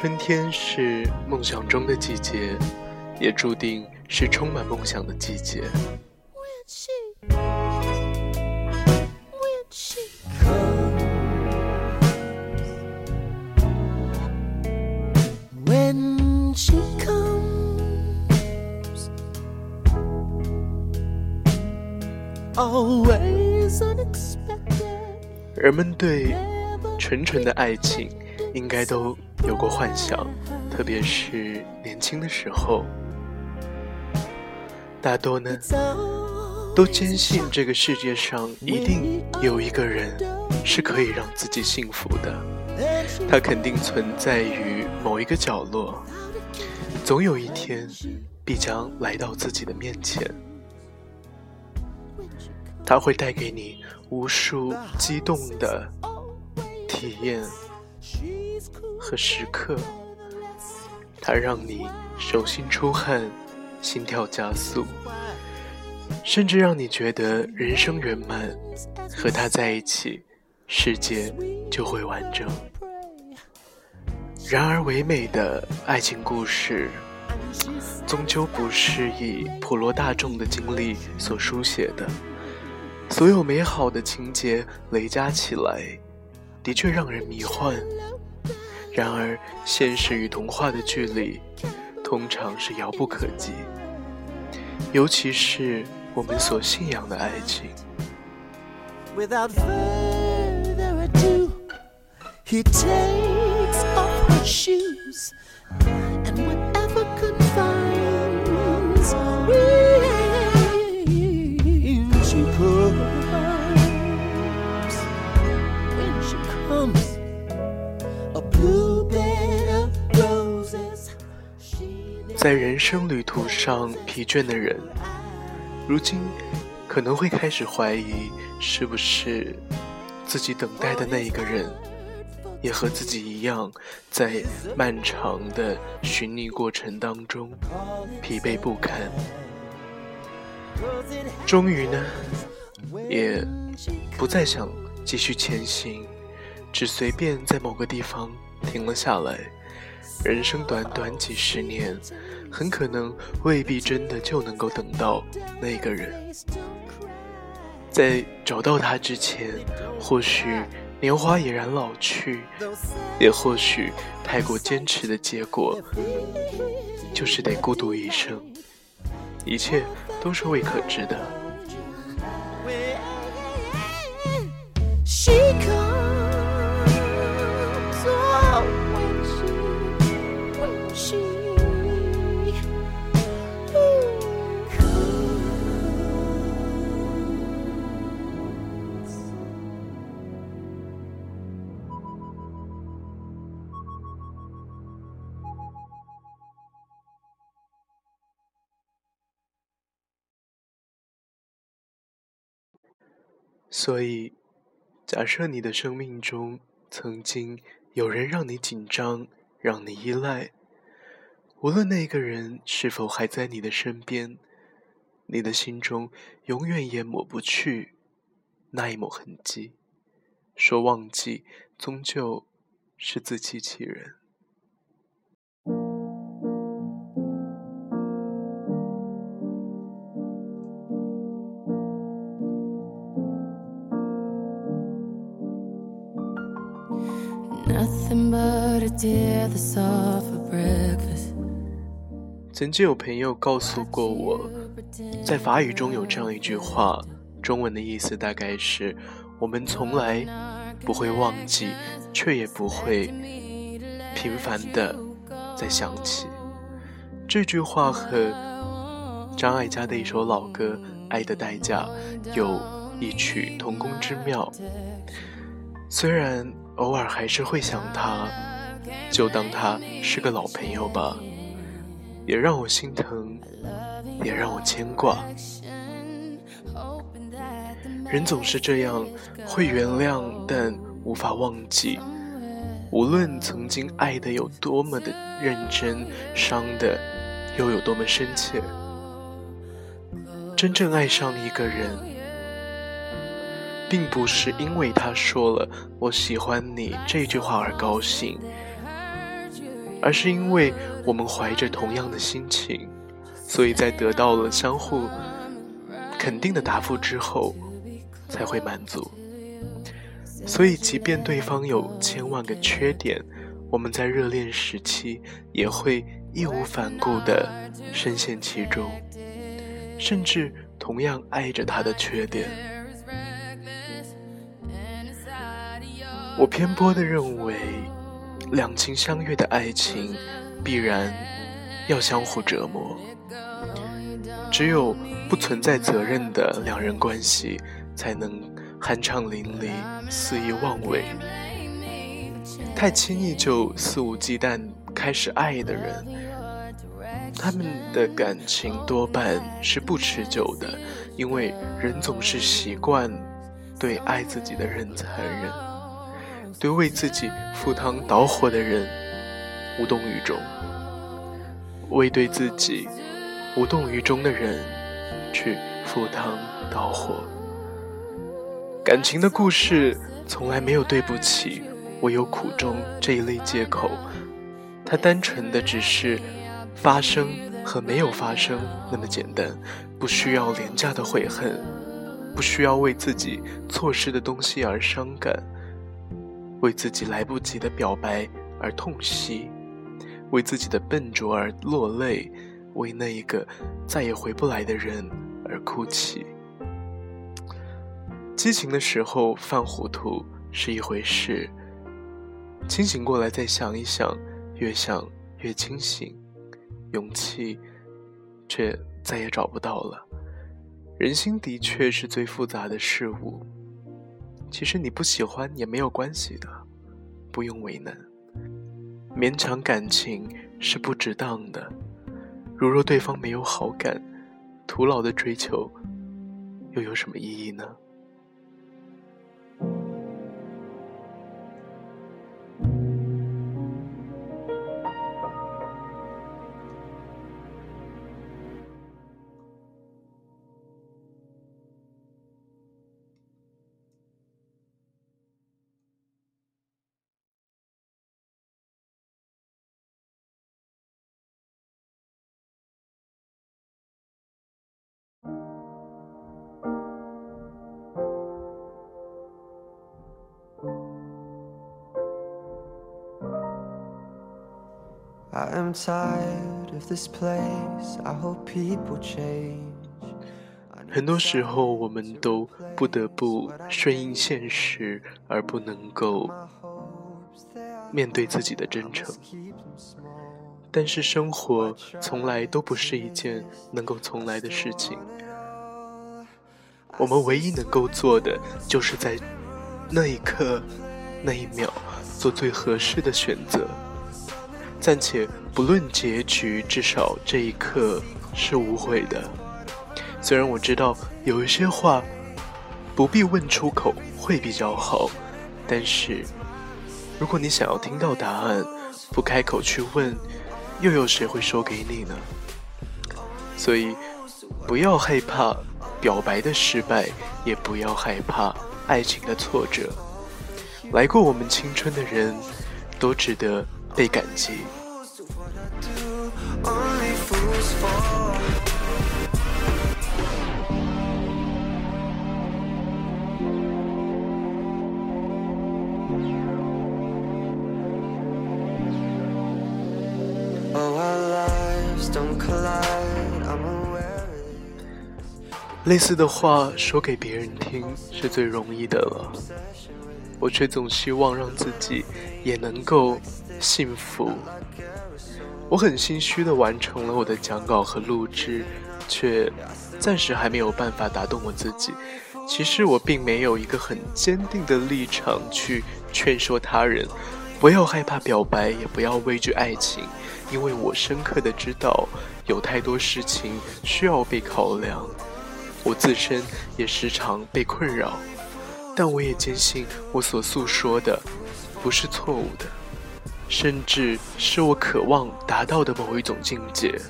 春天是梦想中的季节，也注定是充满梦想的季节。人们对纯纯的爱情，应该都有过幻想，特别是年轻的时候。大多呢，都坚信这个世界上一定有一个人是可以让自己幸福的，他肯定存在于某一个角落，总有一天必将来到自己的面前。他会带给你无数激动的体验和时刻，它让你手心出汗、心跳加速，甚至让你觉得人生圆满。和他在一起，世界就会完整。然而，唯美的爱情故事，终究不是以普罗大众的经历所书写的。所有美好的情节累加起来，的确让人迷幻。然而，现实与童话的距离，通常是遥不可及。尤其是我们所信仰的爱情。在人生旅途上疲倦的人，如今可能会开始怀疑，是不是自己等待的那一个人，也和自己一样，在漫长的寻觅过程当中疲惫不堪。终于呢，也不再想继续前行，只随便在某个地方停了下来。人生短短几十年，很可能未必真的就能够等到那个人。在找到他之前，或许年华已然老去，也或许太过坚持的结果，就是得孤独一生。一切都是未可知的。所以，假设你的生命中曾经有人让你紧张，让你依赖，无论那个人是否还在你的身边，你的心中永远也抹不去那一抹痕迹。说忘记，终究是自欺欺人。曾经有朋友告诉过我，在法语中有这样一句话，中文的意思大概是：我们从来不会忘记，却也不会频繁的再想起。这句话和张艾嘉的一首老歌《爱的代价》有异曲同工之妙。虽然偶尔还是会想他。就当他是个老朋友吧，也让我心疼，也让我牵挂。人总是这样，会原谅，但无法忘记。无论曾经爱的有多么的认真，伤的又有多么深切，真正爱上一个人，并不是因为他说了“我喜欢你”这句话而高兴，而是因为我们怀着同样的心情，所以在得到了相互肯定的答复之后，才会满足。所以，即便对方有千万个缺点，我们在热恋时期也会义无反顾地深陷其中，甚至同样爱着他的缺点。我偏颇地认为，两情相悦的爱情必然要相互折磨，只有不存在责任的两人关系才能。酣畅淋漓、肆意妄为，太轻易就肆无忌惮开始爱的人，他们的感情多半是不持久的，因为人总是习惯对爱自己的人残忍，对为自己赴汤蹈火的人无动于衷，为对自己无动于衷的人去赴汤蹈火。感情的故事从来没有对不起，我有苦衷这一类借口，它单纯的只是发生和没有发生那么简单，不需要廉价的悔恨，不需要为自己错失的东西而伤感，为自己来不及的表白而痛惜，为自己的笨拙而落泪，为那一个再也回不来的人而哭泣。激情的时候犯糊涂是一回事，清醒过来再想一想，越想越清醒，勇气却再也找不到了。人心的确是最复杂的事物，其实你不喜欢也没有关系的，不用为难。勉强感情是不值当的，如若对方没有好感，徒劳的追求又有什么意义呢？I am tired of this place. I hope people change. 很多时候，我们都不得不顺应现实，而不能够面对自己的真诚。但是，生活从来都不是一件能够从来的事情。我们唯一能够做的，就是在那一刻、那一秒，做最合适的选择。暂且不论结局，至少这一刻是无悔的。虽然我知道有一些话不必问出口会比较好，但是如果你想要听到答案，不开口去问，又有谁会说给你呢？所以不要害怕表白的失败，也不要害怕爱情的挫折。来过我们青春的人，都值得。被感激。类似的话说给别人听是最容易的了，我却总希望让自己也能够。幸福，我很心虚的完成了我的讲稿和录制，却暂时还没有办法打动我自己。其实我并没有一个很坚定的立场去劝说他人，不要害怕表白，也不要畏惧爱情，因为我深刻的知道有太多事情需要被考量，我自身也时常被困扰，但我也坚信我所诉说的不是错误的。甚至是我渴望达到的某一种境界。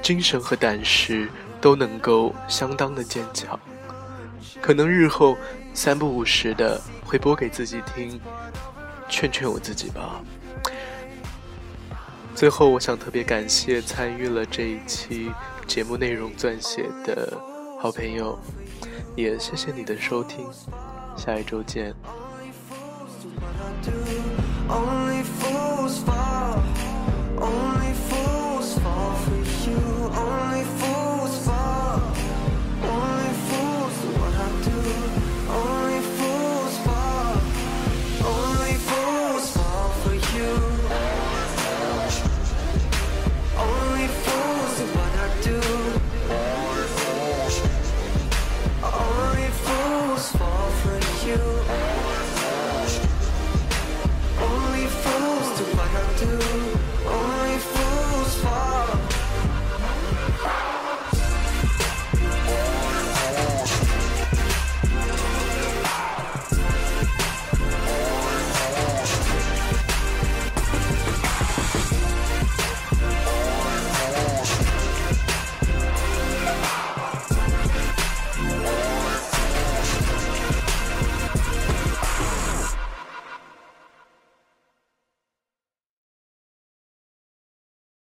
精神和胆识都能够相当的坚强。可能日后三不五时的会播给自己听，劝劝我自己吧。最后，我想特别感谢参与了这一期节目内容撰写的好朋友，也谢谢你的收听，下一周见。was far